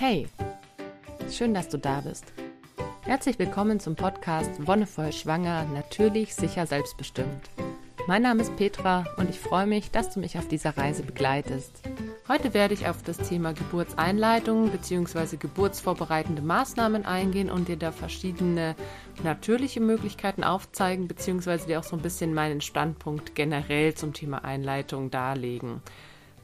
Hey, schön, dass du da bist. Herzlich willkommen zum Podcast Wonnevoll Schwanger, natürlich, sicher, selbstbestimmt. Mein Name ist Petra und ich freue mich, dass du mich auf dieser Reise begleitest. Heute werde ich auf das Thema Geburtseinleitung bzw. geburtsvorbereitende Maßnahmen eingehen und dir da verschiedene natürliche Möglichkeiten aufzeigen bzw. dir auch so ein bisschen meinen Standpunkt generell zum Thema Einleitung darlegen.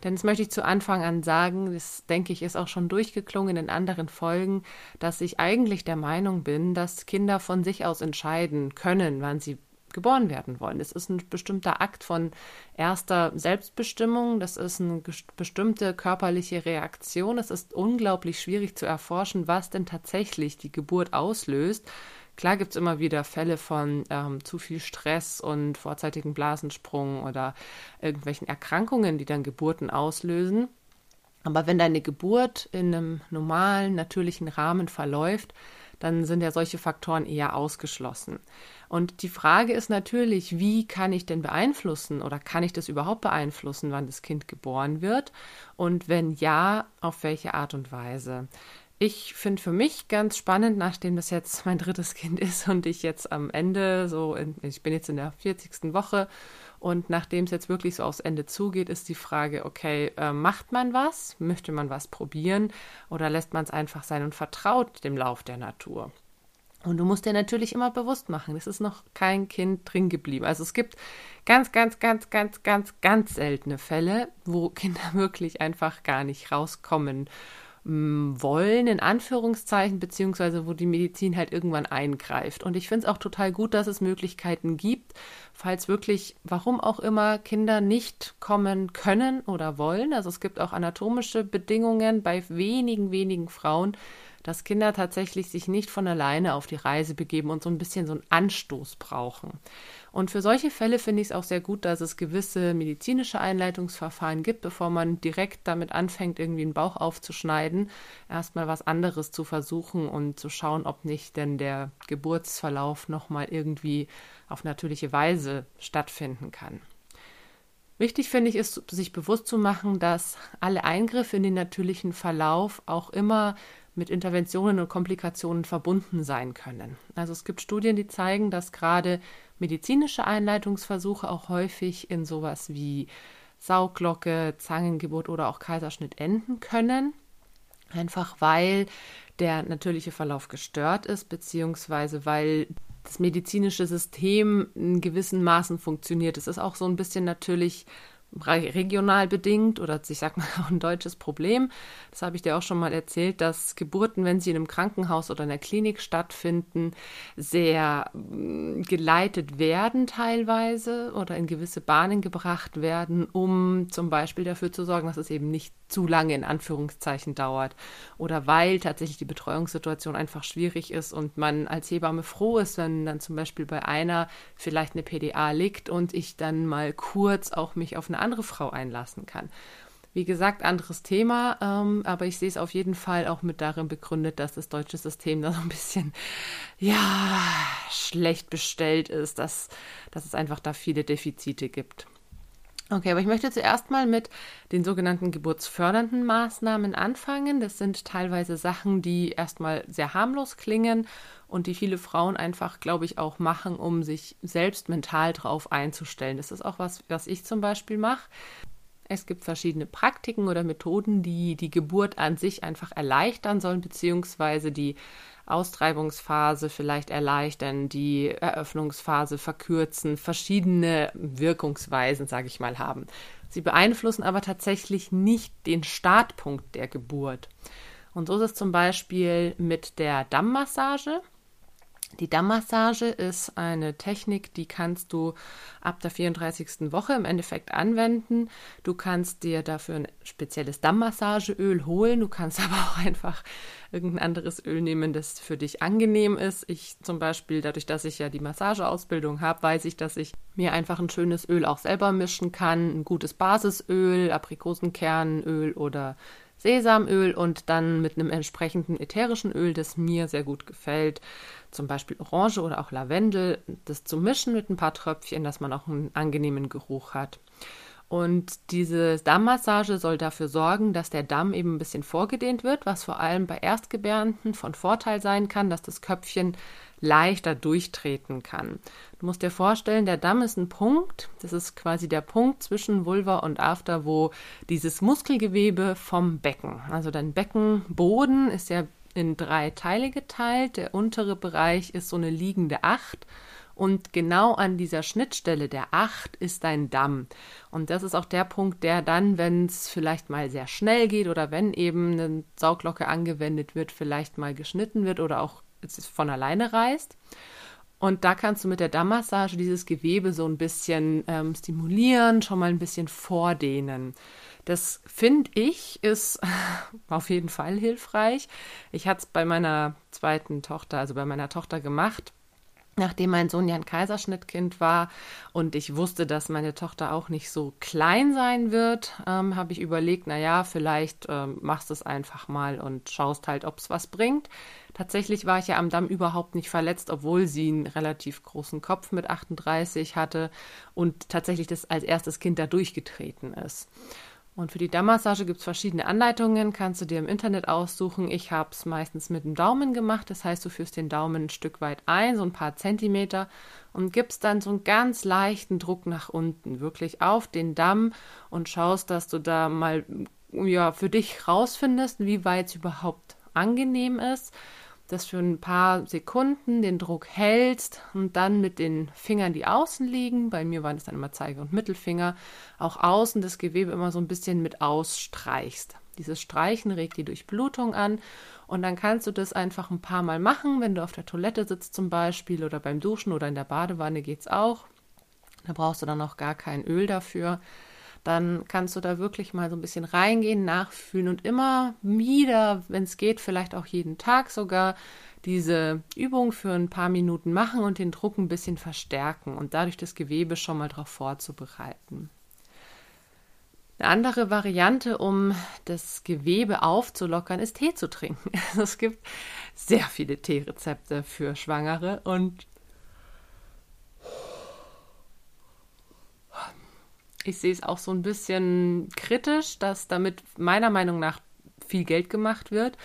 Denn das möchte ich zu Anfang an sagen, das denke ich ist auch schon durchgeklungen in anderen Folgen, dass ich eigentlich der Meinung bin, dass Kinder von sich aus entscheiden können, wann sie geboren werden wollen. Es ist ein bestimmter Akt von erster Selbstbestimmung, das ist eine bestimmte körperliche Reaktion. Es ist unglaublich schwierig zu erforschen, was denn tatsächlich die Geburt auslöst. Klar gibt es immer wieder Fälle von ähm, zu viel Stress und vorzeitigen Blasensprung oder irgendwelchen Erkrankungen, die dann Geburten auslösen. Aber wenn deine Geburt in einem normalen, natürlichen Rahmen verläuft, dann sind ja solche Faktoren eher ausgeschlossen. Und die Frage ist natürlich, wie kann ich denn beeinflussen oder kann ich das überhaupt beeinflussen, wann das Kind geboren wird? Und wenn ja, auf welche Art und Weise? Ich finde für mich ganz spannend, nachdem das jetzt mein drittes Kind ist und ich jetzt am Ende so, in, ich bin jetzt in der 40. Woche und nachdem es jetzt wirklich so aufs Ende zugeht, ist die Frage, okay, äh, macht man was? Möchte man was probieren oder lässt man es einfach sein und vertraut dem Lauf der Natur? Und du musst dir natürlich immer bewusst machen, es ist noch kein Kind drin geblieben. Also es gibt ganz, ganz, ganz, ganz, ganz, ganz seltene Fälle, wo Kinder wirklich einfach gar nicht rauskommen wollen, in Anführungszeichen, beziehungsweise wo die Medizin halt irgendwann eingreift. Und ich finde es auch total gut, dass es Möglichkeiten gibt, falls wirklich, warum auch immer, Kinder nicht kommen können oder wollen. Also es gibt auch anatomische Bedingungen bei wenigen, wenigen Frauen, dass Kinder tatsächlich sich nicht von alleine auf die Reise begeben und so ein bisschen so einen Anstoß brauchen. Und für solche Fälle finde ich es auch sehr gut, dass es gewisse medizinische Einleitungsverfahren gibt, bevor man direkt damit anfängt, irgendwie den Bauch aufzuschneiden, erstmal was anderes zu versuchen und zu schauen, ob nicht denn der Geburtsverlauf nochmal irgendwie auf natürliche Weise stattfinden kann. Wichtig finde ich ist, sich bewusst zu machen, dass alle Eingriffe in den natürlichen Verlauf auch immer mit Interventionen und Komplikationen verbunden sein können. Also es gibt Studien, die zeigen, dass gerade medizinische Einleitungsversuche auch häufig in sowas wie Sauglocke, Zangengeburt oder auch Kaiserschnitt enden können. Einfach weil der natürliche Verlauf gestört ist, beziehungsweise weil das medizinische System in gewissen Maßen funktioniert. Es ist auch so ein bisschen natürlich regional bedingt oder ich sag mal auch ein deutsches Problem. Das habe ich dir auch schon mal erzählt, dass Geburten, wenn sie in einem Krankenhaus oder in der Klinik stattfinden, sehr mm, geleitet werden teilweise oder in gewisse Bahnen gebracht werden, um zum Beispiel dafür zu sorgen, dass es eben nicht zu lange in Anführungszeichen dauert oder weil tatsächlich die Betreuungssituation einfach schwierig ist und man als Hebamme froh ist, wenn dann zum Beispiel bei einer vielleicht eine PDA liegt und ich dann mal kurz auch mich auf eine andere Frau einlassen kann. Wie gesagt, anderes Thema, ähm, aber ich sehe es auf jeden Fall auch mit darin begründet, dass das deutsche System da so ein bisschen, ja, schlecht bestellt ist, dass, dass es einfach da viele Defizite gibt. Okay, aber ich möchte zuerst mal mit den sogenannten geburtsfördernden Maßnahmen anfangen. Das sind teilweise Sachen, die erstmal sehr harmlos klingen und die viele Frauen einfach, glaube ich, auch machen, um sich selbst mental drauf einzustellen. Das ist auch was, was ich zum Beispiel mache. Es gibt verschiedene Praktiken oder Methoden, die die Geburt an sich einfach erleichtern sollen, beziehungsweise die Austreibungsphase vielleicht erleichtern, die Eröffnungsphase verkürzen, verschiedene Wirkungsweisen, sage ich mal, haben. Sie beeinflussen aber tatsächlich nicht den Startpunkt der Geburt. Und so ist es zum Beispiel mit der Dammmassage. Die Dammmassage ist eine Technik, die kannst du ab der 34. Woche im Endeffekt anwenden. Du kannst dir dafür ein spezielles Dammmassageöl holen. Du kannst aber auch einfach irgendein anderes Öl nehmen, das für dich angenehm ist. Ich zum Beispiel, dadurch, dass ich ja die Massageausbildung habe, weiß ich, dass ich mir einfach ein schönes Öl auch selber mischen kann. Ein gutes Basisöl, Aprikosenkernöl oder Sesamöl und dann mit einem entsprechenden ätherischen Öl, das mir sehr gut gefällt, zum Beispiel Orange oder auch Lavendel, das zu mischen mit ein paar Tröpfchen, dass man auch einen angenehmen Geruch hat. Und diese Dammmassage soll dafür sorgen, dass der Damm eben ein bisschen vorgedehnt wird, was vor allem bei Erstgebärenden von Vorteil sein kann, dass das Köpfchen leichter durchtreten kann. Du musst dir vorstellen, der Damm ist ein Punkt, das ist quasi der Punkt zwischen Vulva und After, wo dieses Muskelgewebe vom Becken, also dein Beckenboden ist ja in drei Teile geteilt, der untere Bereich ist so eine liegende Acht und genau an dieser Schnittstelle der Acht ist ein Damm. Und das ist auch der Punkt, der dann, wenn es vielleicht mal sehr schnell geht oder wenn eben eine Sauglocke angewendet wird, vielleicht mal geschnitten wird oder auch von alleine reißt. Und da kannst du mit der Dammmassage dieses Gewebe so ein bisschen ähm, stimulieren, schon mal ein bisschen vordehnen. Das finde ich ist auf jeden Fall hilfreich. Ich hatte es bei meiner zweiten Tochter, also bei meiner Tochter gemacht nachdem mein Sohn ja ein Kaiserschnittkind war und ich wusste, dass meine Tochter auch nicht so klein sein wird, ähm, habe ich überlegt, naja, vielleicht ähm, machst du es einfach mal und schaust halt, ob es was bringt. Tatsächlich war ich ja am Damm überhaupt nicht verletzt, obwohl sie einen relativ großen Kopf mit 38 hatte und tatsächlich das als erstes Kind da durchgetreten ist. Und für die Dammmassage gibt es verschiedene Anleitungen, kannst du dir im Internet aussuchen. Ich habe es meistens mit dem Daumen gemacht, das heißt, du führst den Daumen ein Stück weit ein, so ein paar Zentimeter, und gibst dann so einen ganz leichten Druck nach unten, wirklich auf den Damm und schaust, dass du da mal ja, für dich rausfindest, wie weit es überhaupt angenehm ist das für ein paar Sekunden den Druck hältst und dann mit den Fingern, die außen liegen, bei mir waren es dann immer Zeige- und Mittelfinger, auch außen das Gewebe immer so ein bisschen mit ausstreichst. Dieses Streichen regt die Durchblutung an und dann kannst du das einfach ein paar Mal machen, wenn du auf der Toilette sitzt zum Beispiel oder beim Duschen oder in der Badewanne geht es auch. Da brauchst du dann auch gar kein Öl dafür dann kannst du da wirklich mal so ein bisschen reingehen, nachfühlen und immer wieder, wenn es geht, vielleicht auch jeden Tag sogar diese Übung für ein paar Minuten machen und den Druck ein bisschen verstärken und dadurch das Gewebe schon mal darauf vorzubereiten. Eine andere Variante, um das Gewebe aufzulockern, ist Tee zu trinken. Es gibt sehr viele Teerezepte für Schwangere und ich sehe es auch so ein bisschen kritisch, dass damit meiner Meinung nach viel Geld gemacht wird.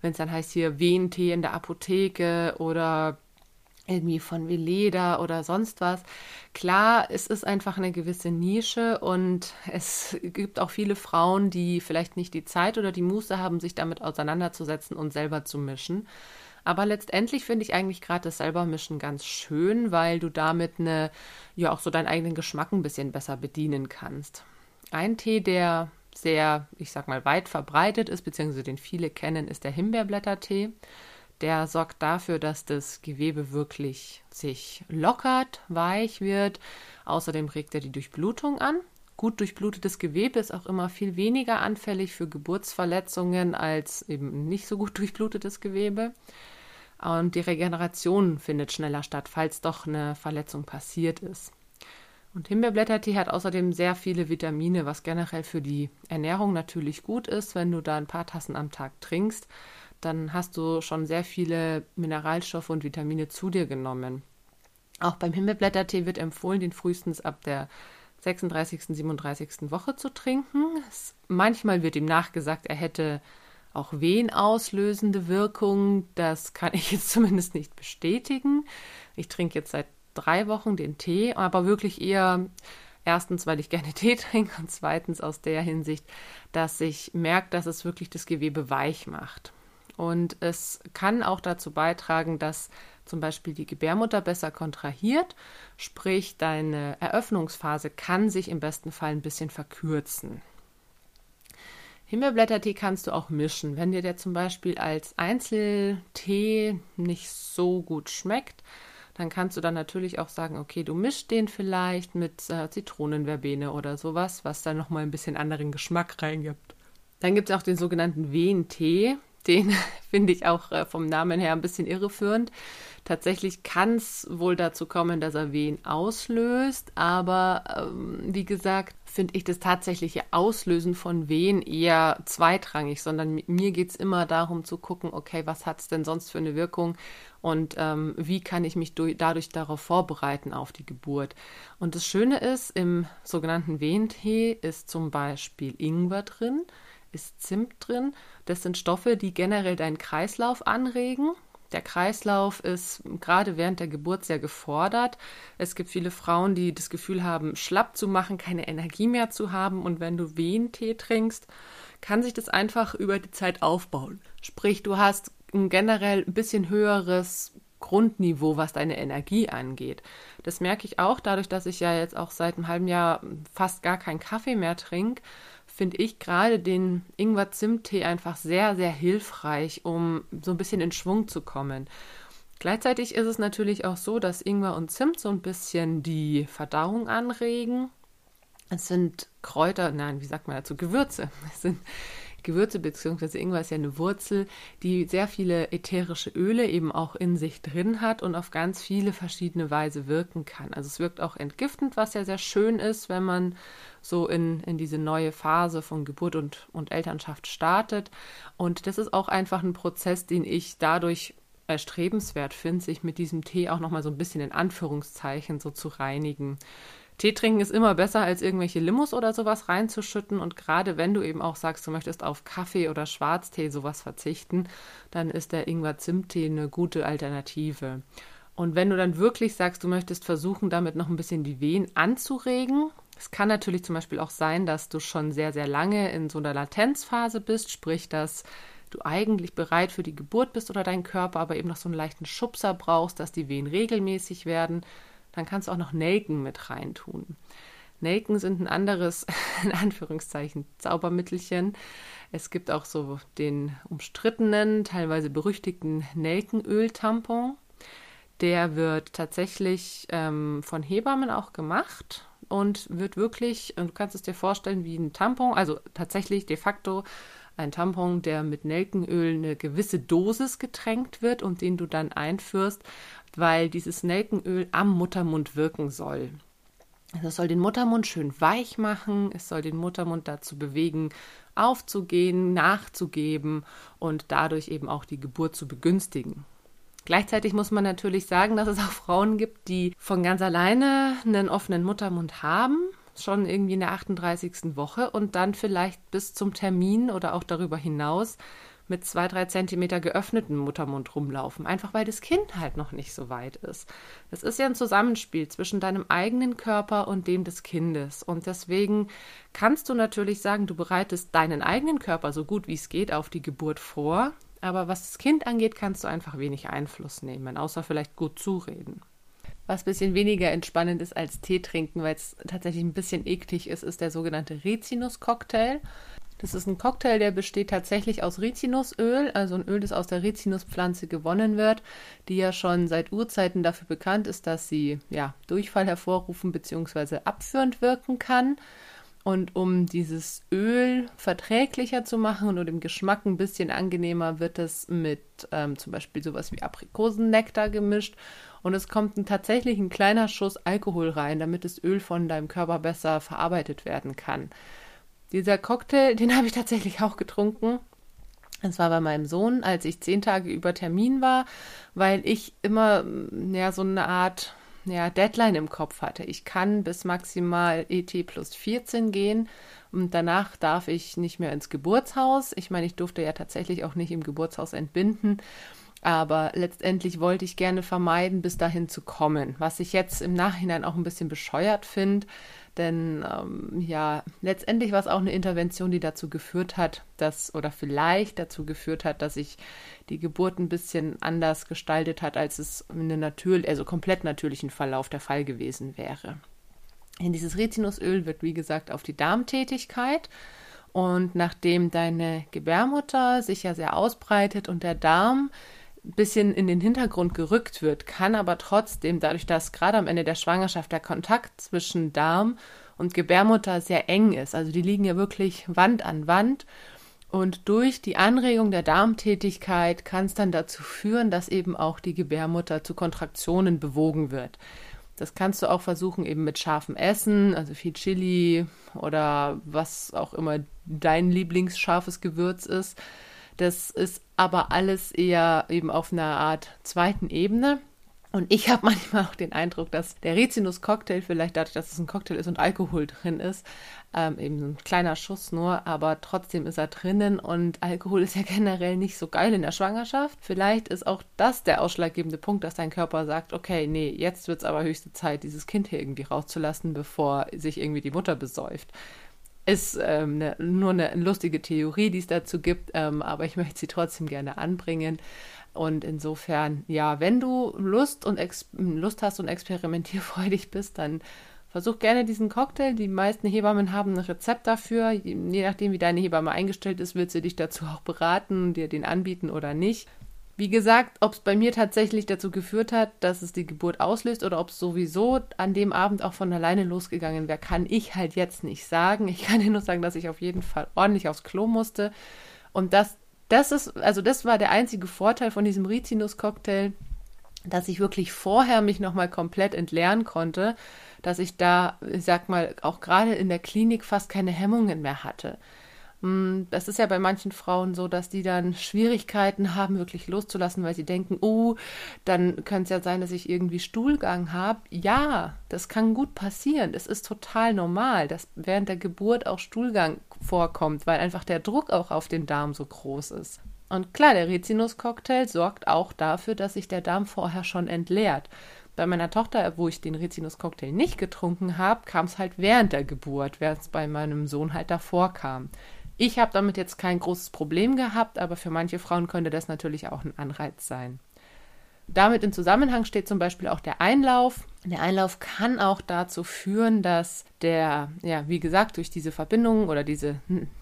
Wenn es dann heißt hier Wehentee in der Apotheke oder irgendwie von Veleda oder sonst was. Klar, es ist einfach eine gewisse Nische und es gibt auch viele Frauen, die vielleicht nicht die Zeit oder die Muße haben, sich damit auseinanderzusetzen und selber zu mischen. Aber letztendlich finde ich eigentlich gerade das selbermischen ganz schön, weil du damit eine, ja auch so deinen eigenen Geschmack ein bisschen besser bedienen kannst. Ein Tee, der sehr, ich sag mal, weit verbreitet ist, beziehungsweise den viele kennen, ist der Himbeerblättertee. Der sorgt dafür, dass das Gewebe wirklich sich lockert, weich wird. Außerdem regt er die Durchblutung an. Gut durchblutetes Gewebe ist auch immer viel weniger anfällig für Geburtsverletzungen als eben nicht so gut durchblutetes Gewebe. Und die Regeneration findet schneller statt, falls doch eine Verletzung passiert ist. Und Himbeerblättertee hat außerdem sehr viele Vitamine, was generell für die Ernährung natürlich gut ist. Wenn du da ein paar Tassen am Tag trinkst, dann hast du schon sehr viele Mineralstoffe und Vitamine zu dir genommen. Auch beim Himbeerblättertee wird empfohlen, den frühestens ab der 36., 37. Woche zu trinken. Es, manchmal wird ihm nachgesagt, er hätte auch venauslösende Wirkung. Das kann ich jetzt zumindest nicht bestätigen. Ich trinke jetzt seit drei Wochen den Tee, aber wirklich eher erstens, weil ich gerne Tee trinke und zweitens aus der Hinsicht, dass ich merke, dass es wirklich das Gewebe weich macht. Und es kann auch dazu beitragen, dass zum Beispiel die Gebärmutter besser kontrahiert, sprich deine Eröffnungsphase kann sich im besten Fall ein bisschen verkürzen. Himbeerblättertee kannst du auch mischen. Wenn dir der zum Beispiel als Einzeltee nicht so gut schmeckt, dann kannst du dann natürlich auch sagen, okay, du mischst den vielleicht mit äh, Zitronenverbene oder sowas, was dann nochmal ein bisschen anderen Geschmack reingibt. Dann gibt es auch den sogenannten Wehentee. Den finde ich auch äh, vom Namen her ein bisschen irreführend. Tatsächlich kann es wohl dazu kommen, dass er Wehen auslöst, aber ähm, wie gesagt, finde ich das tatsächliche Auslösen von Wehen eher zweitrangig, sondern mir geht es immer darum zu gucken, okay, was hat es denn sonst für eine Wirkung und ähm, wie kann ich mich durch, dadurch darauf vorbereiten auf die Geburt. Und das Schöne ist, im sogenannten Wehentee ist zum Beispiel Ingwer drin, ist Zimt drin. Das sind Stoffe, die generell deinen Kreislauf anregen. Der Kreislauf ist gerade während der Geburt sehr gefordert. Es gibt viele Frauen, die das Gefühl haben, schlapp zu machen, keine Energie mehr zu haben. Und wenn du Wehentee trinkst, kann sich das einfach über die Zeit aufbauen. Sprich, du hast ein generell ein bisschen höheres Grundniveau, was deine Energie angeht. Das merke ich auch dadurch, dass ich ja jetzt auch seit einem halben Jahr fast gar keinen Kaffee mehr trinke, finde ich gerade den Ingwer-Zimt-Tee einfach sehr, sehr hilfreich, um so ein bisschen in Schwung zu kommen. Gleichzeitig ist es natürlich auch so, dass Ingwer und Zimt so ein bisschen die Verdauung anregen. Es sind Kräuter, nein, wie sagt man dazu? Gewürze. Es sind Gewürze bzw. Ingwer ist ja eine Wurzel, die sehr viele ätherische Öle eben auch in sich drin hat und auf ganz viele verschiedene Weise wirken kann. Also es wirkt auch entgiftend, was ja sehr schön ist, wenn man so in, in diese neue Phase von Geburt und, und Elternschaft startet. Und das ist auch einfach ein Prozess, den ich dadurch erstrebenswert finde, sich mit diesem Tee auch nochmal so ein bisschen in Anführungszeichen so zu reinigen. Tee trinken ist immer besser, als irgendwelche Limos oder sowas reinzuschütten. Und gerade wenn du eben auch sagst, du möchtest auf Kaffee oder Schwarztee sowas verzichten, dann ist der Ingwer-Zimt-Tee eine gute Alternative. Und wenn du dann wirklich sagst, du möchtest versuchen, damit noch ein bisschen die Wehen anzuregen, es kann natürlich zum Beispiel auch sein, dass du schon sehr, sehr lange in so einer Latenzphase bist, sprich, dass du eigentlich bereit für die Geburt bist oder dein Körper aber eben noch so einen leichten Schubser brauchst, dass die Wehen regelmäßig werden dann kannst du auch noch Nelken mit reintun. Nelken sind ein anderes, in Anführungszeichen, Zaubermittelchen. Es gibt auch so den umstrittenen, teilweise berüchtigten Nelkenöl-Tampon. Der wird tatsächlich ähm, von Hebammen auch gemacht und wird wirklich, du kannst es dir vorstellen, wie ein Tampon, also tatsächlich de facto ein Tampon, der mit Nelkenöl eine gewisse Dosis getränkt wird und den du dann einführst weil dieses Nelkenöl am Muttermund wirken soll. Also es soll den Muttermund schön weich machen, es soll den Muttermund dazu bewegen, aufzugehen, nachzugeben und dadurch eben auch die Geburt zu begünstigen. Gleichzeitig muss man natürlich sagen, dass es auch Frauen gibt, die von ganz alleine einen offenen Muttermund haben, schon irgendwie in der 38. Woche und dann vielleicht bis zum Termin oder auch darüber hinaus mit zwei, drei Zentimeter geöffneten Muttermund rumlaufen, einfach weil das Kind halt noch nicht so weit ist. Das ist ja ein Zusammenspiel zwischen deinem eigenen Körper und dem des Kindes. Und deswegen kannst du natürlich sagen, du bereitest deinen eigenen Körper so gut wie es geht auf die Geburt vor. Aber was das Kind angeht, kannst du einfach wenig Einfluss nehmen, außer vielleicht gut zureden. Was ein bisschen weniger entspannend ist als Tee trinken, weil es tatsächlich ein bisschen eklig ist, ist der sogenannte Rizinus-Cocktail. Das ist ein Cocktail, der besteht tatsächlich aus Rizinusöl, also ein Öl, das aus der Rizinuspflanze gewonnen wird, die ja schon seit Urzeiten dafür bekannt ist, dass sie ja, Durchfall hervorrufen bzw. abführend wirken kann. Und um dieses Öl verträglicher zu machen und dem Geschmack ein bisschen angenehmer, wird es mit ähm, zum Beispiel sowas wie Aprikosennektar gemischt. Und es kommt ein, tatsächlich ein kleiner Schuss Alkohol rein, damit das Öl von deinem Körper besser verarbeitet werden kann. Dieser Cocktail, den habe ich tatsächlich auch getrunken. Das war bei meinem Sohn, als ich zehn Tage über Termin war, weil ich immer mm, ja, so eine Art ja, Deadline im Kopf hatte. Ich kann bis maximal ET plus 14 gehen und danach darf ich nicht mehr ins Geburtshaus. Ich meine, ich durfte ja tatsächlich auch nicht im Geburtshaus entbinden. Aber letztendlich wollte ich gerne vermeiden, bis dahin zu kommen. Was ich jetzt im Nachhinein auch ein bisschen bescheuert finde, denn ähm, ja, letztendlich war es auch eine Intervention, die dazu geführt hat, dass, oder vielleicht dazu geführt hat, dass sich die Geburt ein bisschen anders gestaltet hat, als es in einem natürlich, also komplett natürlichen Verlauf der Fall gewesen wäre. In dieses Rizinusöl wird, wie gesagt, auf die Darmtätigkeit und nachdem deine Gebärmutter sich ja sehr ausbreitet und der Darm bisschen in den Hintergrund gerückt wird, kann aber trotzdem, dadurch, dass gerade am Ende der Schwangerschaft der Kontakt zwischen Darm und Gebärmutter sehr eng ist, also die liegen ja wirklich Wand an Wand Und durch die Anregung der Darmtätigkeit kann es dann dazu führen, dass eben auch die Gebärmutter zu Kontraktionen bewogen wird. Das kannst du auch versuchen, eben mit scharfem Essen, also viel Chili oder was auch immer dein Lieblingsscharfes Gewürz ist. Das ist aber alles eher eben auf einer Art zweiten Ebene. Und ich habe manchmal auch den Eindruck, dass der Rizinus-Cocktail, vielleicht dadurch, dass es ein Cocktail ist und Alkohol drin ist, ähm, eben ein kleiner Schuss nur, aber trotzdem ist er drinnen und Alkohol ist ja generell nicht so geil in der Schwangerschaft. Vielleicht ist auch das der ausschlaggebende Punkt, dass dein Körper sagt, okay, nee, jetzt wird es aber höchste Zeit, dieses Kind hier irgendwie rauszulassen, bevor sich irgendwie die Mutter besäuft ist ähm, ne, nur eine lustige Theorie, die es dazu gibt, ähm, aber ich möchte sie trotzdem gerne anbringen. Und insofern, ja, wenn du Lust und Lust hast und experimentierfreudig bist, dann versuch gerne diesen Cocktail. Die meisten Hebammen haben ein Rezept dafür. Je nachdem, wie deine Hebamme eingestellt ist, wird sie dich dazu auch beraten, dir den anbieten oder nicht. Wie gesagt, ob es bei mir tatsächlich dazu geführt hat, dass es die Geburt auslöst oder ob es sowieso an dem Abend auch von alleine losgegangen wäre, kann ich halt jetzt nicht sagen. Ich kann dir nur sagen, dass ich auf jeden Fall ordentlich aufs Klo musste. Und das, das ist, also das war der einzige Vorteil von diesem Rizinus-Cocktail, dass ich wirklich vorher mich nochmal komplett entleeren konnte, dass ich da, ich sag mal, auch gerade in der Klinik fast keine Hemmungen mehr hatte. Hm, das ist ja bei manchen Frauen so, dass die dann Schwierigkeiten haben, wirklich loszulassen, weil sie denken, oh, dann könnte es ja sein, dass ich irgendwie Stuhlgang habe. Ja, das kann gut passieren. Es ist total normal, dass während der Geburt auch Stuhlgang vorkommt, weil einfach der Druck auch auf den Darm so groß ist. Und klar, der Rizinus-Cocktail sorgt auch dafür, dass sich der Darm vorher schon entleert. Bei meiner Tochter, wo ich den Rizinus-Cocktail nicht getrunken habe, kam es halt während der Geburt, während es bei meinem Sohn halt davor kam. Ich habe damit jetzt kein großes Problem gehabt, aber für manche Frauen könnte das natürlich auch ein Anreiz sein. Damit in Zusammenhang steht zum Beispiel auch der Einlauf. Der Einlauf kann auch dazu führen, dass der, ja, wie gesagt, durch diese Verbindung oder diese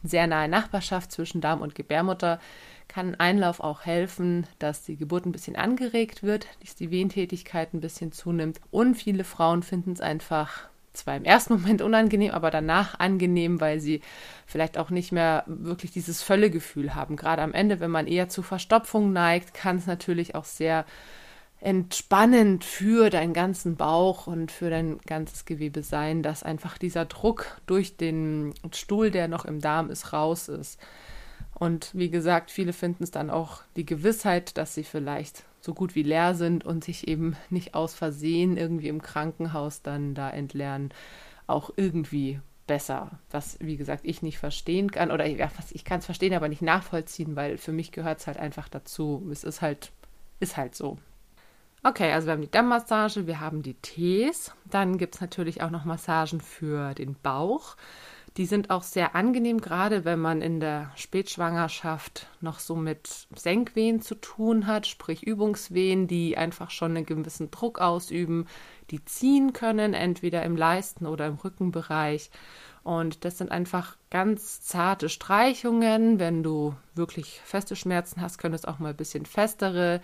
sehr nahe Nachbarschaft zwischen Darm und Gebärmutter kann Einlauf auch helfen, dass die Geburt ein bisschen angeregt wird, dass die Wehentätigkeit ein bisschen zunimmt. Und viele Frauen finden es einfach zwar im ersten Moment unangenehm, aber danach angenehm, weil sie vielleicht auch nicht mehr wirklich dieses Völlegefühl haben. Gerade am Ende, wenn man eher zu Verstopfung neigt, kann es natürlich auch sehr entspannend für deinen ganzen Bauch und für dein ganzes Gewebe sein, dass einfach dieser Druck durch den Stuhl, der noch im Darm ist, raus ist. Und wie gesagt, viele finden es dann auch die Gewissheit, dass sie vielleicht so gut wie leer sind und sich eben nicht aus Versehen irgendwie im Krankenhaus dann da entleeren, auch irgendwie besser. Was, wie gesagt, ich nicht verstehen kann. Oder ja, ich kann es verstehen, aber nicht nachvollziehen, weil für mich gehört es halt einfach dazu. Es ist halt, ist halt so. Okay, also wir haben die Dammmassage, wir haben die Tees. Dann gibt es natürlich auch noch Massagen für den Bauch. Die sind auch sehr angenehm, gerade wenn man in der Spätschwangerschaft noch so mit Senkwehen zu tun hat, sprich Übungswehen, die einfach schon einen gewissen Druck ausüben, die ziehen können, entweder im Leisten oder im Rückenbereich. Und das sind einfach ganz zarte Streichungen. Wenn du wirklich feste Schmerzen hast, können es auch mal ein bisschen festere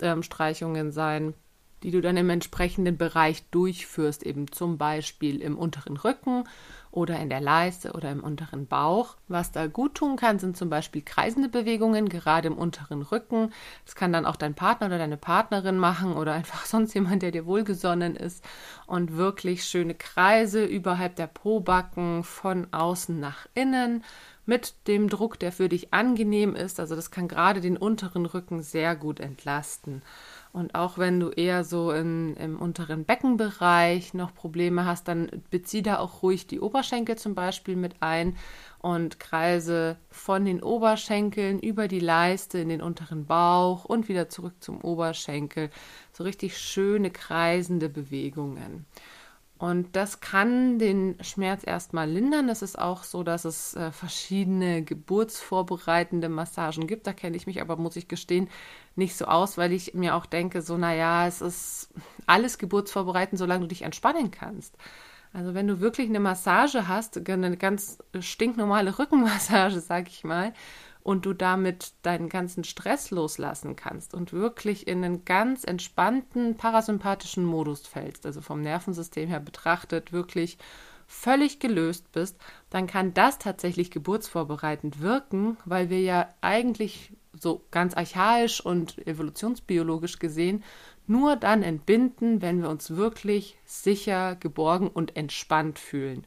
ähm, Streichungen sein die du dann im entsprechenden Bereich durchführst, eben zum Beispiel im unteren Rücken oder in der Leiste oder im unteren Bauch. Was da gut tun kann, sind zum Beispiel kreisende Bewegungen, gerade im unteren Rücken. Das kann dann auch dein Partner oder deine Partnerin machen oder einfach sonst jemand, der dir wohlgesonnen ist. Und wirklich schöne Kreise überhalb der Pobacken von außen nach innen mit dem Druck, der für dich angenehm ist. Also das kann gerade den unteren Rücken sehr gut entlasten. Und auch wenn du eher so in, im unteren Beckenbereich noch Probleme hast, dann bezieh da auch ruhig die Oberschenkel zum Beispiel mit ein und kreise von den Oberschenkeln über die Leiste in den unteren Bauch und wieder zurück zum Oberschenkel. So richtig schöne kreisende Bewegungen. Und das kann den Schmerz erstmal lindern. Es ist auch so, dass es äh, verschiedene geburtsvorbereitende Massagen gibt. Da kenne ich mich aber, muss ich gestehen, nicht so aus, weil ich mir auch denke, so, naja, es ist alles geburtsvorbereitend, solange du dich entspannen kannst. Also wenn du wirklich eine Massage hast, eine ganz stinknormale Rückenmassage, sag ich mal, und du damit deinen ganzen Stress loslassen kannst und wirklich in einen ganz entspannten parasympathischen Modus fällst, also vom Nervensystem her betrachtet, wirklich völlig gelöst bist, dann kann das tatsächlich geburtsvorbereitend wirken, weil wir ja eigentlich so ganz archaisch und evolutionsbiologisch gesehen nur dann entbinden, wenn wir uns wirklich sicher, geborgen und entspannt fühlen.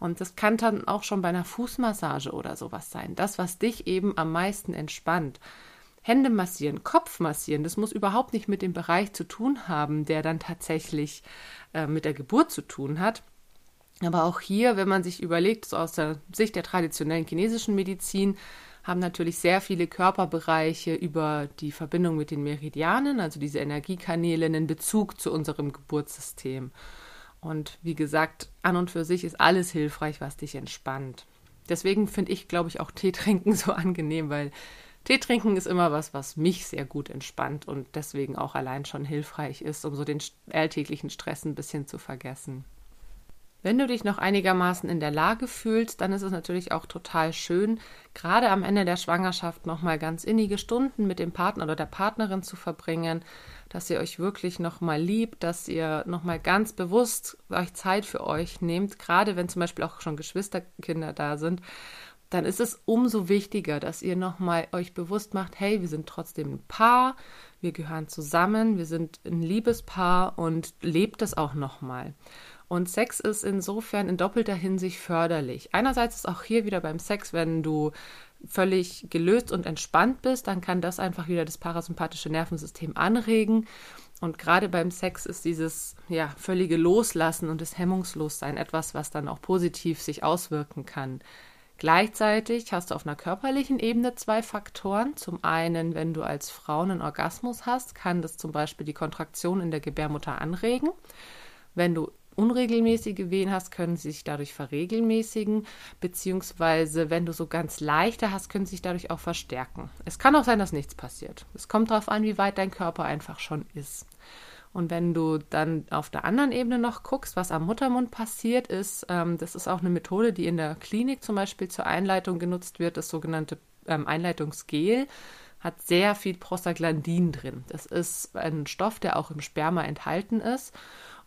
Und das kann dann auch schon bei einer Fußmassage oder sowas sein. Das, was dich eben am meisten entspannt. Hände massieren, Kopf massieren, das muss überhaupt nicht mit dem Bereich zu tun haben, der dann tatsächlich äh, mit der Geburt zu tun hat. Aber auch hier, wenn man sich überlegt, so aus der Sicht der traditionellen chinesischen Medizin, haben natürlich sehr viele Körperbereiche über die Verbindung mit den Meridianen, also diese Energiekanäle, einen Bezug zu unserem Geburtssystem. Und wie gesagt, an und für sich ist alles hilfreich, was dich entspannt. Deswegen finde ich, glaube ich, auch Tee trinken so angenehm, weil Tee trinken ist immer was, was mich sehr gut entspannt und deswegen auch allein schon hilfreich ist, um so den alltäglichen Stress ein bisschen zu vergessen. Wenn du dich noch einigermaßen in der Lage fühlst, dann ist es natürlich auch total schön, gerade am Ende der Schwangerschaft nochmal ganz innige Stunden mit dem Partner oder der Partnerin zu verbringen, dass ihr euch wirklich nochmal liebt, dass ihr nochmal ganz bewusst euch Zeit für euch nehmt, gerade wenn zum Beispiel auch schon Geschwisterkinder da sind dann ist es umso wichtiger, dass ihr nochmal euch bewusst macht, hey, wir sind trotzdem ein Paar, wir gehören zusammen, wir sind ein Liebespaar und lebt das auch nochmal. Und Sex ist insofern in doppelter Hinsicht förderlich. Einerseits ist auch hier wieder beim Sex, wenn du völlig gelöst und entspannt bist, dann kann das einfach wieder das parasympathische Nervensystem anregen. Und gerade beim Sex ist dieses ja, völlige Loslassen und das Hemmungslossein etwas, was dann auch positiv sich auswirken kann. Gleichzeitig hast du auf einer körperlichen Ebene zwei Faktoren. Zum einen, wenn du als Frau einen Orgasmus hast, kann das zum Beispiel die Kontraktion in der Gebärmutter anregen. Wenn du unregelmäßige Wehen hast, können sie sich dadurch verregelmäßigen, beziehungsweise wenn du so ganz leichte hast, können sie sich dadurch auch verstärken. Es kann auch sein, dass nichts passiert. Es kommt darauf an, wie weit dein Körper einfach schon ist. Und wenn du dann auf der anderen Ebene noch guckst, was am Muttermund passiert ist, ähm, das ist auch eine Methode, die in der Klinik zum Beispiel zur Einleitung genutzt wird, das sogenannte ähm, Einleitungsgel hat sehr viel Prostaglandin drin. Das ist ein Stoff, der auch im Sperma enthalten ist.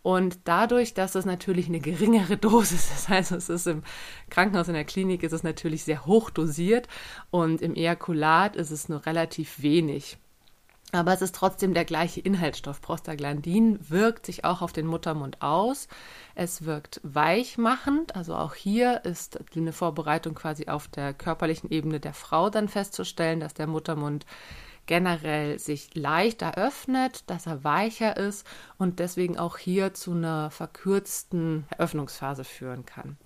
Und dadurch, dass es natürlich eine geringere Dosis ist, also es ist im Krankenhaus, in der Klinik ist es natürlich sehr hoch dosiert und im Ejakulat ist es nur relativ wenig. Aber es ist trotzdem der gleiche Inhaltsstoff. Prostaglandin wirkt sich auch auf den Muttermund aus. Es wirkt weichmachend. Also auch hier ist eine Vorbereitung quasi auf der körperlichen Ebene der Frau dann festzustellen, dass der Muttermund generell sich leichter öffnet, dass er weicher ist und deswegen auch hier zu einer verkürzten Eröffnungsphase führen kann.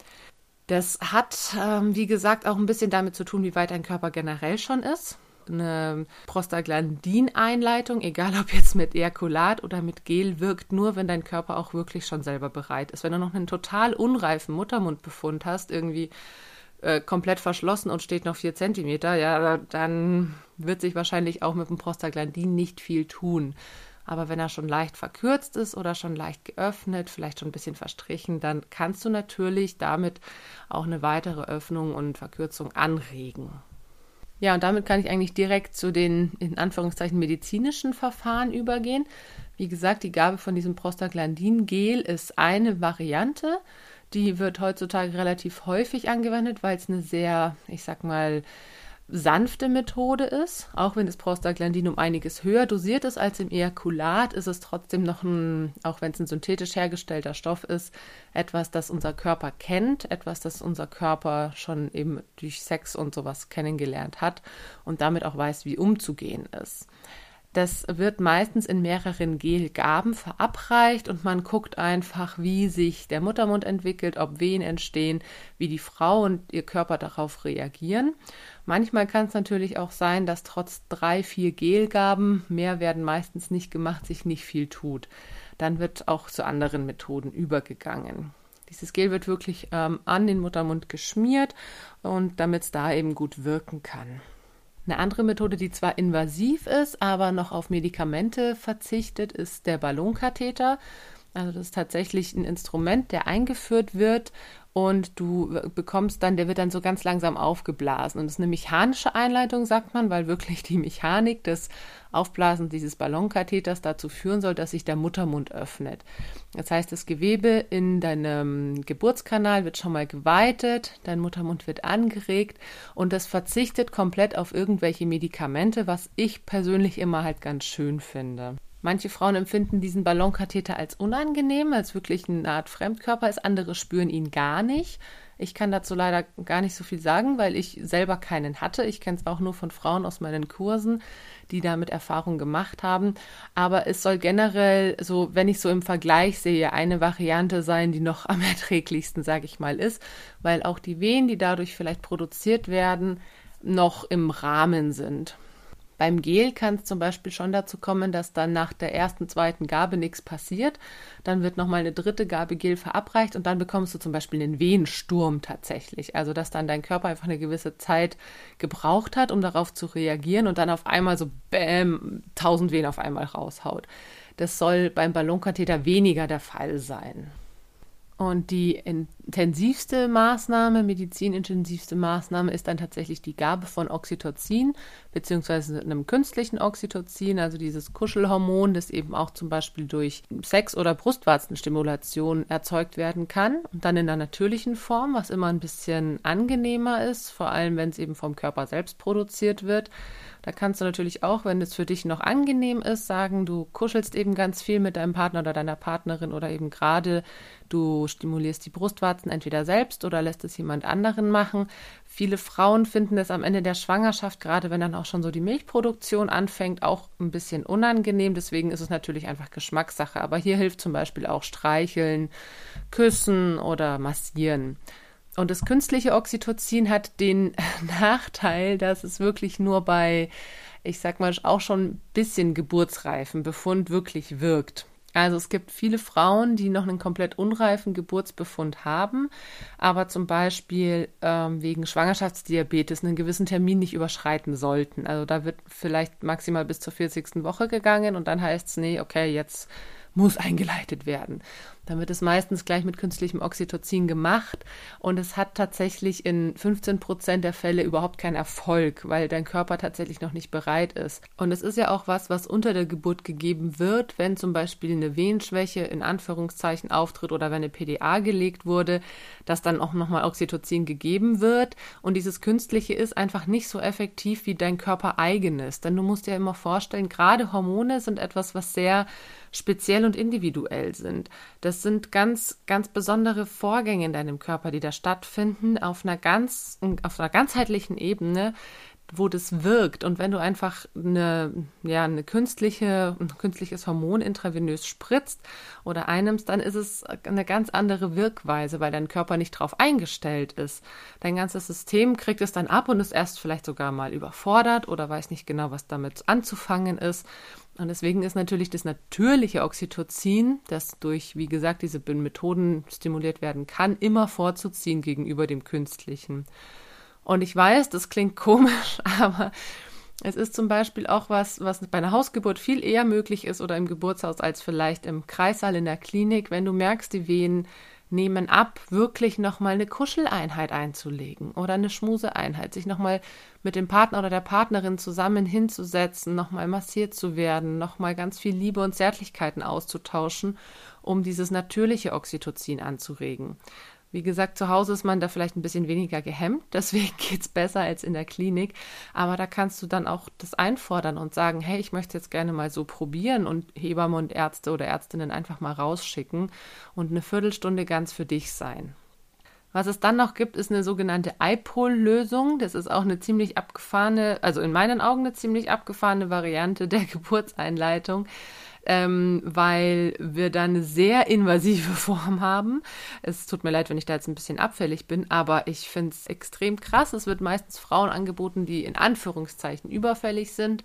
Das hat, ähm, wie gesagt, auch ein bisschen damit zu tun, wie weit ein Körper generell schon ist eine Prostaglandin-Einleitung, egal ob jetzt mit Ejakulat oder mit Gel, wirkt nur, wenn dein Körper auch wirklich schon selber bereit ist. Wenn du noch einen total unreifen Muttermundbefund hast, irgendwie äh, komplett verschlossen und steht noch vier Zentimeter, ja, dann wird sich wahrscheinlich auch mit dem Prostaglandin nicht viel tun. Aber wenn er schon leicht verkürzt ist oder schon leicht geöffnet, vielleicht schon ein bisschen verstrichen, dann kannst du natürlich damit auch eine weitere Öffnung und Verkürzung anregen. Ja, und damit kann ich eigentlich direkt zu den in Anführungszeichen medizinischen Verfahren übergehen. Wie gesagt, die Gabe von diesem Prostaglandin-Gel ist eine Variante. Die wird heutzutage relativ häufig angewendet, weil es eine sehr, ich sag mal, sanfte Methode ist. Auch wenn das Prostaglandin um einiges höher dosiert ist als im Ejakulat, ist es trotzdem noch ein, auch wenn es ein synthetisch hergestellter Stoff ist, etwas, das unser Körper kennt, etwas, das unser Körper schon eben durch Sex und sowas kennengelernt hat und damit auch weiß, wie umzugehen ist. Das wird meistens in mehreren Gelgaben verabreicht und man guckt einfach, wie sich der Muttermund entwickelt, ob Wehen entstehen, wie die Frau und ihr Körper darauf reagieren. Manchmal kann es natürlich auch sein, dass trotz drei, vier Gelgaben, mehr werden meistens nicht gemacht, sich nicht viel tut. Dann wird auch zu anderen Methoden übergegangen. Dieses Gel wird wirklich ähm, an den Muttermund geschmiert und damit es da eben gut wirken kann. Eine andere Methode, die zwar invasiv ist, aber noch auf Medikamente verzichtet, ist der Ballonkatheter. Also das ist tatsächlich ein Instrument, der eingeführt wird und du bekommst dann, der wird dann so ganz langsam aufgeblasen. Und das ist eine mechanische Einleitung, sagt man, weil wirklich die Mechanik des Aufblasens dieses Ballonkatheters dazu führen soll, dass sich der Muttermund öffnet. Das heißt, das Gewebe in deinem Geburtskanal wird schon mal geweitet, dein Muttermund wird angeregt und das verzichtet komplett auf irgendwelche Medikamente, was ich persönlich immer halt ganz schön finde. Manche Frauen empfinden diesen Ballonkatheter als unangenehm, als wirklich eine Art Fremdkörper ist. Andere spüren ihn gar nicht. Ich kann dazu leider gar nicht so viel sagen, weil ich selber keinen hatte. Ich kenne es auch nur von Frauen aus meinen Kursen, die damit Erfahrung gemacht haben. Aber es soll generell so, wenn ich so im Vergleich sehe, eine Variante sein, die noch am erträglichsten, sage ich mal, ist, weil auch die Wehen, die dadurch vielleicht produziert werden, noch im Rahmen sind. Beim Gel kann es zum Beispiel schon dazu kommen, dass dann nach der ersten, zweiten Gabe nichts passiert. Dann wird nochmal eine dritte Gabe Gel verabreicht und dann bekommst du zum Beispiel einen Wehensturm tatsächlich. Also, dass dann dein Körper einfach eine gewisse Zeit gebraucht hat, um darauf zu reagieren und dann auf einmal so bäm, tausend Wehen auf einmal raushaut. Das soll beim Ballonkatheter weniger der Fall sein. Und die intensivste Maßnahme, medizinintensivste Maßnahme ist dann tatsächlich die Gabe von Oxytocin beziehungsweise einem künstlichen Oxytocin, also dieses Kuschelhormon, das eben auch zum Beispiel durch Sex- oder Brustwarzenstimulation erzeugt werden kann und dann in einer natürlichen Form, was immer ein bisschen angenehmer ist, vor allem wenn es eben vom Körper selbst produziert wird. Da kannst du natürlich auch, wenn es für dich noch angenehm ist, sagen, du kuschelst eben ganz viel mit deinem Partner oder deiner Partnerin oder eben gerade du stimulierst die Brustwarzen entweder selbst oder lässt es jemand anderen machen. Viele Frauen finden es am Ende der Schwangerschaft, gerade wenn dann auch schon so die Milchproduktion anfängt, auch ein bisschen unangenehm. Deswegen ist es natürlich einfach Geschmackssache. Aber hier hilft zum Beispiel auch Streicheln, Küssen oder Massieren. Und das künstliche Oxytocin hat den Nachteil, dass es wirklich nur bei, ich sag mal, auch schon ein bisschen geburtsreifen Befund wirklich wirkt. Also es gibt viele Frauen, die noch einen komplett unreifen Geburtsbefund haben, aber zum Beispiel ähm, wegen Schwangerschaftsdiabetes einen gewissen Termin nicht überschreiten sollten. Also da wird vielleicht maximal bis zur 40. Woche gegangen und dann heißt es, nee, okay, jetzt muss eingeleitet werden. Dann wird es meistens gleich mit künstlichem Oxytocin gemacht und es hat tatsächlich in 15 Prozent der Fälle überhaupt keinen Erfolg, weil dein Körper tatsächlich noch nicht bereit ist. Und es ist ja auch was, was unter der Geburt gegeben wird, wenn zum Beispiel eine Wehenschwäche in Anführungszeichen auftritt oder wenn eine PDA gelegt wurde, dass dann auch nochmal Oxytocin gegeben wird. Und dieses Künstliche ist einfach nicht so effektiv wie dein Körper eigenes. Denn du musst dir immer vorstellen, gerade Hormone sind etwas, was sehr speziell und individuell sind. Das sind ganz, ganz besondere Vorgänge in deinem Körper, die da stattfinden, auf einer ganz, auf einer ganzheitlichen Ebene, wo das wirkt. Und wenn du einfach eine, ja, eine künstliche, ein künstliches Hormon intravenös spritzt oder einnimmst, dann ist es eine ganz andere Wirkweise, weil dein Körper nicht darauf eingestellt ist. Dein ganzes System kriegt es dann ab und ist erst vielleicht sogar mal überfordert oder weiß nicht genau, was damit anzufangen ist. Und deswegen ist natürlich das natürliche Oxytocin, das durch, wie gesagt, diese Methoden stimuliert werden kann, immer vorzuziehen gegenüber dem künstlichen. Und ich weiß, das klingt komisch, aber es ist zum Beispiel auch was, was bei einer Hausgeburt viel eher möglich ist oder im Geburtshaus als vielleicht im Kreissaal in der Klinik, wenn du merkst, die Wehen nehmen ab, wirklich nochmal eine Kuscheleinheit einzulegen oder eine Schmuseeinheit, sich nochmal mit dem Partner oder der Partnerin zusammen hinzusetzen, nochmal massiert zu werden, nochmal ganz viel Liebe und Zärtlichkeiten auszutauschen, um dieses natürliche Oxytocin anzuregen. Wie gesagt, zu Hause ist man da vielleicht ein bisschen weniger gehemmt, deswegen geht es besser als in der Klinik. Aber da kannst du dann auch das einfordern und sagen, hey, ich möchte jetzt gerne mal so probieren und Hebammen und Ärzte oder Ärztinnen einfach mal rausschicken und eine Viertelstunde ganz für dich sein. Was es dann noch gibt, ist eine sogenannte iPol-Lösung. Das ist auch eine ziemlich abgefahrene, also in meinen Augen eine ziemlich abgefahrene Variante der Geburtseinleitung ähm, weil wir da eine sehr invasive Form haben. Es tut mir leid, wenn ich da jetzt ein bisschen abfällig bin, aber ich finde es extrem krass. Es wird meistens Frauen angeboten, die in Anführungszeichen überfällig sind.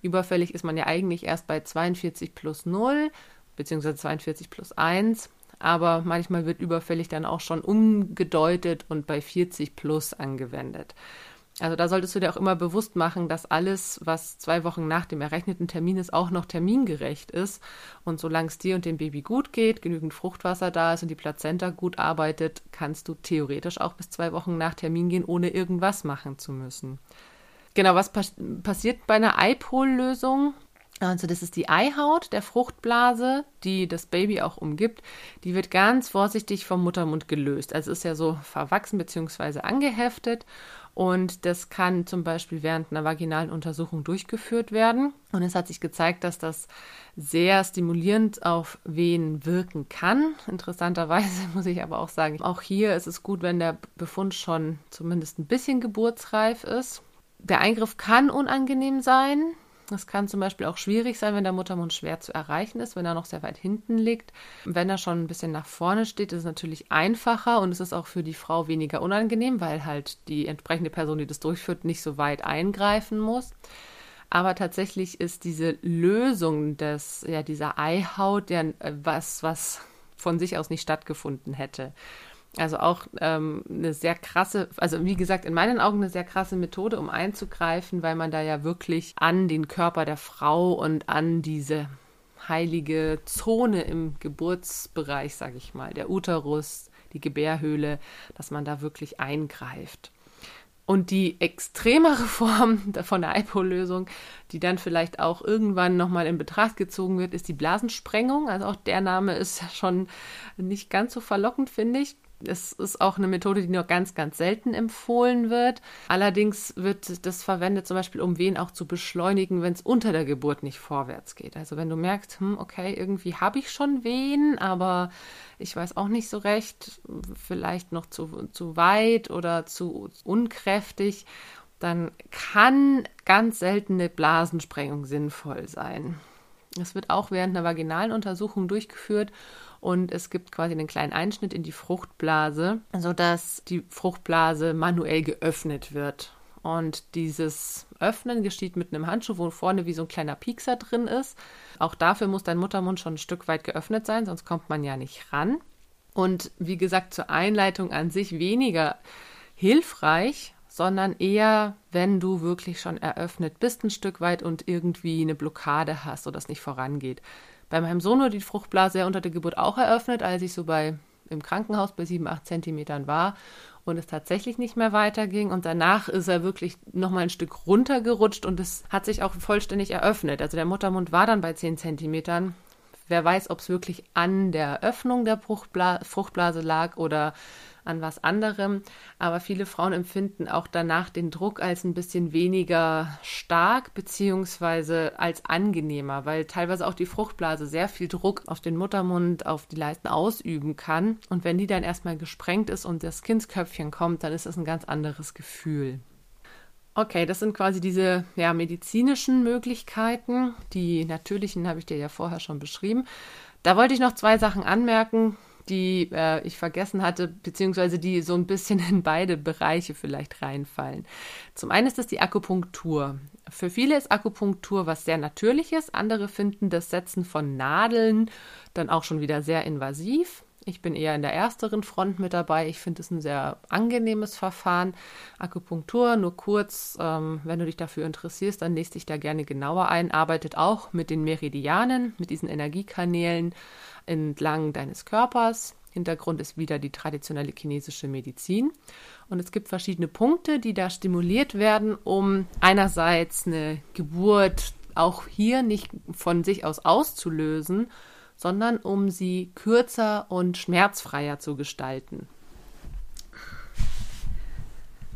Überfällig ist man ja eigentlich erst bei 42 plus 0, beziehungsweise 42 plus 1 aber manchmal wird überfällig dann auch schon umgedeutet und bei 40 plus angewendet. Also da solltest du dir auch immer bewusst machen, dass alles, was zwei Wochen nach dem errechneten Termin ist, auch noch termingerecht ist. Und solange es dir und dem Baby gut geht, genügend Fruchtwasser da ist und die Plazenta gut arbeitet, kannst du theoretisch auch bis zwei Wochen nach Termin gehen, ohne irgendwas machen zu müssen. Genau, was pas passiert bei einer Eipol-Lösung? Also das ist die Eihaut der Fruchtblase, die das Baby auch umgibt. Die wird ganz vorsichtig vom Muttermund gelöst. Also ist ja so verwachsen bzw. angeheftet. Und das kann zum Beispiel während einer vaginalen Untersuchung durchgeführt werden. Und es hat sich gezeigt, dass das sehr stimulierend auf Wehen wirken kann. Interessanterweise muss ich aber auch sagen, auch hier ist es gut, wenn der Befund schon zumindest ein bisschen geburtsreif ist. Der Eingriff kann unangenehm sein. Es kann zum Beispiel auch schwierig sein, wenn der Muttermund schwer zu erreichen ist, wenn er noch sehr weit hinten liegt. Wenn er schon ein bisschen nach vorne steht, ist es natürlich einfacher und es ist auch für die Frau weniger unangenehm, weil halt die entsprechende Person, die das durchführt, nicht so weit eingreifen muss. Aber tatsächlich ist diese Lösung des, ja, dieser Eihaut ja was, was von sich aus nicht stattgefunden hätte. Also auch ähm, eine sehr krasse, also wie gesagt, in meinen Augen eine sehr krasse Methode, um einzugreifen, weil man da ja wirklich an den Körper der Frau und an diese heilige Zone im Geburtsbereich, sage ich mal, der Uterus, die Gebärhöhle, dass man da wirklich eingreift. Und die extremere Form von der IPO-Lösung, die dann vielleicht auch irgendwann nochmal in Betracht gezogen wird, ist die Blasensprengung. Also auch der Name ist ja schon nicht ganz so verlockend, finde ich. Es ist auch eine Methode, die nur ganz, ganz selten empfohlen wird. Allerdings wird das verwendet, zum Beispiel, um Wehen auch zu beschleunigen, wenn es unter der Geburt nicht vorwärts geht. Also wenn du merkst, hm, okay, irgendwie habe ich schon Wehen, aber ich weiß auch nicht so recht, vielleicht noch zu, zu weit oder zu unkräftig, dann kann ganz seltene Blasensprengung sinnvoll sein. Es wird auch während einer vaginalen Untersuchung durchgeführt und es gibt quasi einen kleinen Einschnitt in die Fruchtblase, sodass die Fruchtblase manuell geöffnet wird. Und dieses Öffnen geschieht mit einem Handschuh, wo vorne wie so ein kleiner Piekser drin ist. Auch dafür muss dein Muttermund schon ein Stück weit geöffnet sein, sonst kommt man ja nicht ran. Und wie gesagt, zur Einleitung an sich weniger hilfreich, sondern eher, wenn du wirklich schon eröffnet bist ein Stück weit und irgendwie eine Blockade hast es nicht vorangeht. Bei meinem Sohn wurde die Fruchtblase unter der Geburt auch eröffnet, als ich so bei im Krankenhaus bei 7, 8 Zentimetern war und es tatsächlich nicht mehr weiterging. Und danach ist er wirklich nochmal ein Stück runtergerutscht und es hat sich auch vollständig eröffnet. Also der Muttermund war dann bei 10 Zentimetern. Wer weiß, ob es wirklich an der Öffnung der Fruchtblase lag oder an was anderem. Aber viele Frauen empfinden auch danach den Druck als ein bisschen weniger stark beziehungsweise als angenehmer, weil teilweise auch die Fruchtblase sehr viel Druck auf den Muttermund, auf die Leisten ausüben kann. Und wenn die dann erstmal gesprengt ist und das Kindsköpfchen kommt, dann ist das ein ganz anderes Gefühl. Okay, das sind quasi diese ja, medizinischen Möglichkeiten. Die natürlichen habe ich dir ja vorher schon beschrieben. Da wollte ich noch zwei Sachen anmerken die äh, ich vergessen hatte, beziehungsweise die so ein bisschen in beide Bereiche vielleicht reinfallen. Zum einen ist es die Akupunktur. Für viele ist Akupunktur was sehr Natürliches, andere finden das Setzen von Nadeln dann auch schon wieder sehr invasiv. Ich bin eher in der ersteren Front mit dabei. Ich finde es ein sehr angenehmes Verfahren. Akupunktur, nur kurz, ähm, wenn du dich dafür interessierst, dann lest dich da gerne genauer ein. Arbeitet auch mit den Meridianen, mit diesen Energiekanälen entlang deines Körpers. Hintergrund ist wieder die traditionelle chinesische Medizin. Und es gibt verschiedene Punkte, die da stimuliert werden, um einerseits eine Geburt auch hier nicht von sich aus auszulösen, sondern um sie kürzer und schmerzfreier zu gestalten.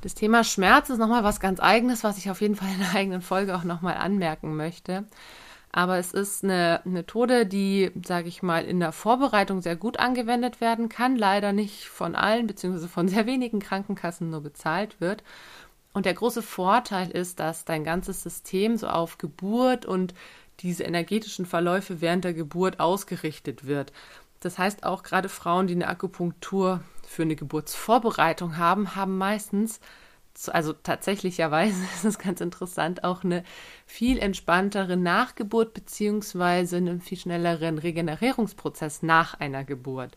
Das Thema Schmerz ist nochmal was ganz eigenes, was ich auf jeden Fall in der eigenen Folge auch nochmal anmerken möchte. Aber es ist eine Methode, die, sage ich mal, in der Vorbereitung sehr gut angewendet werden kann, leider nicht von allen bzw. von sehr wenigen Krankenkassen nur bezahlt wird. Und der große Vorteil ist, dass dein ganzes System so auf Geburt und diese energetischen Verläufe während der Geburt ausgerichtet wird. Das heißt, auch gerade Frauen, die eine Akupunktur für eine Geburtsvorbereitung haben, haben meistens also tatsächlicherweise ist es ganz interessant, auch eine viel entspanntere Nachgeburt beziehungsweise einen viel schnelleren Regenerierungsprozess nach einer Geburt.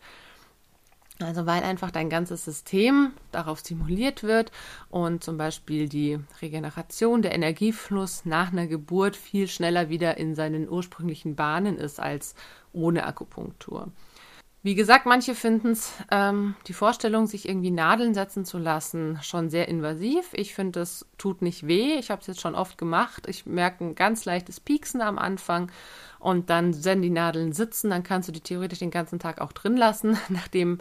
Also weil einfach dein ganzes System darauf stimuliert wird und zum Beispiel die Regeneration, der Energiefluss nach einer Geburt viel schneller wieder in seinen ursprünglichen Bahnen ist als ohne Akupunktur. Wie gesagt, manche finden es, ähm, die Vorstellung, sich irgendwie Nadeln setzen zu lassen, schon sehr invasiv. Ich finde, es tut nicht weh. Ich habe es jetzt schon oft gemacht. Ich merke ein ganz leichtes Pieksen am Anfang und dann, wenn die Nadeln sitzen, dann kannst du die theoretisch den ganzen Tag auch drin lassen, nachdem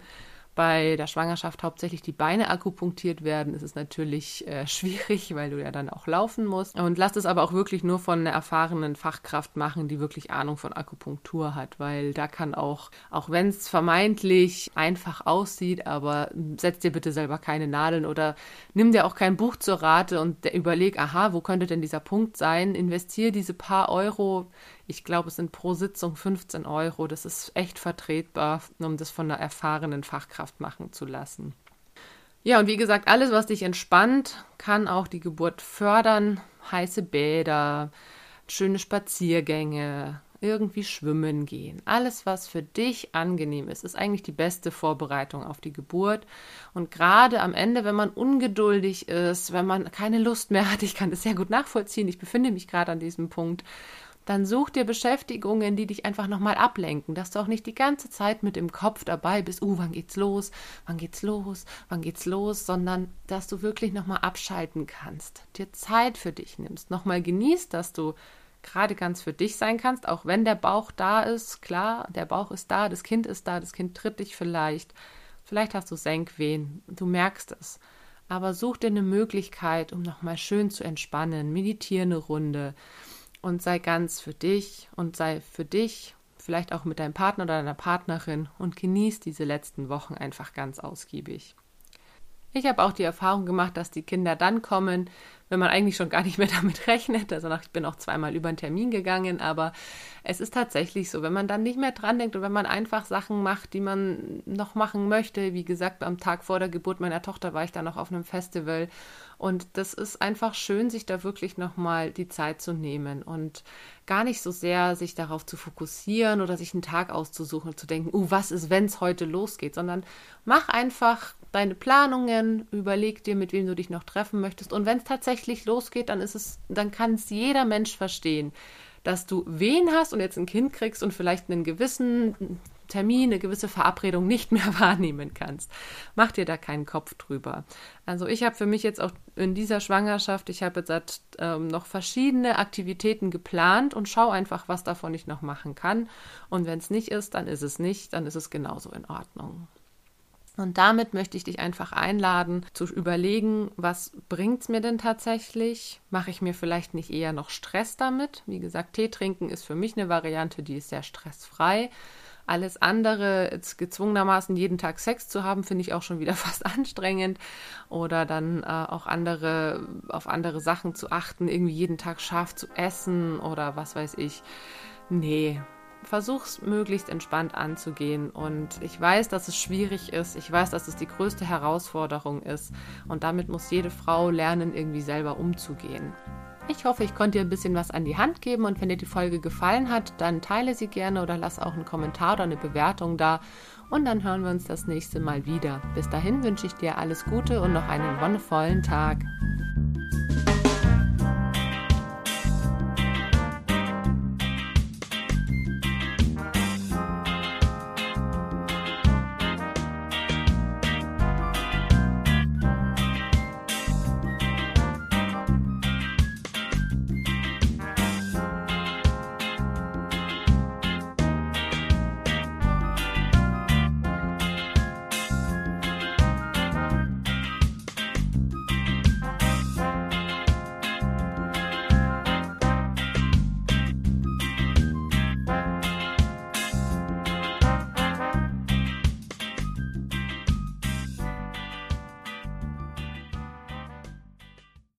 bei der Schwangerschaft hauptsächlich die Beine akupunktiert werden, ist es natürlich äh, schwierig, weil du ja dann auch laufen musst. Und lass es aber auch wirklich nur von einer erfahrenen Fachkraft machen, die wirklich Ahnung von Akupunktur hat, weil da kann auch, auch wenn es vermeintlich einfach aussieht, aber setz dir bitte selber keine Nadeln oder nimm dir auch kein Buch zur Rate und überleg, aha, wo könnte denn dieser Punkt sein? Investier diese paar Euro ich glaube, es sind pro Sitzung 15 Euro. Das ist echt vertretbar, um das von einer erfahrenen Fachkraft machen zu lassen. Ja, und wie gesagt, alles, was dich entspannt, kann auch die Geburt fördern. Heiße Bäder, schöne Spaziergänge, irgendwie schwimmen gehen. Alles, was für dich angenehm ist, ist eigentlich die beste Vorbereitung auf die Geburt. Und gerade am Ende, wenn man ungeduldig ist, wenn man keine Lust mehr hat, ich kann das sehr gut nachvollziehen, ich befinde mich gerade an diesem Punkt, dann such dir Beschäftigungen, die dich einfach nochmal ablenken, dass du auch nicht die ganze Zeit mit dem Kopf dabei bist, uh, wann geht's los, wann geht's los, wann geht's los, sondern dass du wirklich nochmal abschalten kannst, dir Zeit für dich nimmst, nochmal genießt, dass du gerade ganz für dich sein kannst, auch wenn der Bauch da ist, klar, der Bauch ist da, das Kind ist da, das Kind tritt dich vielleicht, vielleicht hast du Senkwehen, du merkst es. Aber such dir eine Möglichkeit, um nochmal schön zu entspannen, meditiere eine Runde, und sei ganz für dich und sei für dich, vielleicht auch mit deinem Partner oder deiner Partnerin und genieß diese letzten Wochen einfach ganz ausgiebig. Ich habe auch die Erfahrung gemacht, dass die Kinder dann kommen, wenn man eigentlich schon gar nicht mehr damit rechnet. Also ich bin auch zweimal über einen Termin gegangen, aber es ist tatsächlich so, wenn man dann nicht mehr dran denkt und wenn man einfach Sachen macht, die man noch machen möchte. Wie gesagt, am Tag vor der Geburt meiner Tochter war ich dann noch auf einem Festival und das ist einfach schön, sich da wirklich nochmal die Zeit zu nehmen und gar nicht so sehr sich darauf zu fokussieren oder sich einen Tag auszusuchen und zu denken, uh, was ist, wenn es heute losgeht, sondern mach einfach deine Planungen, überleg dir, mit wem du dich noch treffen möchtest. Und wenn es tatsächlich losgeht, dann ist es, dann kann es jeder Mensch verstehen, dass du wen hast und jetzt ein Kind kriegst und vielleicht einen gewissen Termin, eine gewisse Verabredung nicht mehr wahrnehmen kannst. Mach dir da keinen Kopf drüber. Also ich habe für mich jetzt auch in dieser Schwangerschaft, ich habe jetzt ähm, noch verschiedene Aktivitäten geplant und schau einfach, was davon ich noch machen kann. Und wenn es nicht ist, dann ist es nicht, dann ist es genauso in Ordnung. Und damit möchte ich dich einfach einladen, zu überlegen, was bringt es mir denn tatsächlich? Mache ich mir vielleicht nicht eher noch Stress damit? Wie gesagt, Tee trinken ist für mich eine Variante, die ist sehr stressfrei. Alles andere, jetzt gezwungenermaßen jeden Tag Sex zu haben, finde ich auch schon wieder fast anstrengend. Oder dann äh, auch andere, auf andere Sachen zu achten, irgendwie jeden Tag scharf zu essen oder was weiß ich. Nee, versuch's möglichst entspannt anzugehen. Und ich weiß, dass es schwierig ist. Ich weiß, dass es die größte Herausforderung ist. Und damit muss jede Frau lernen, irgendwie selber umzugehen. Ich hoffe, ich konnte dir ein bisschen was an die Hand geben und wenn dir die Folge gefallen hat, dann teile sie gerne oder lass auch einen Kommentar oder eine Bewertung da und dann hören wir uns das nächste Mal wieder. Bis dahin wünsche ich dir alles Gute und noch einen wonnevollen Tag.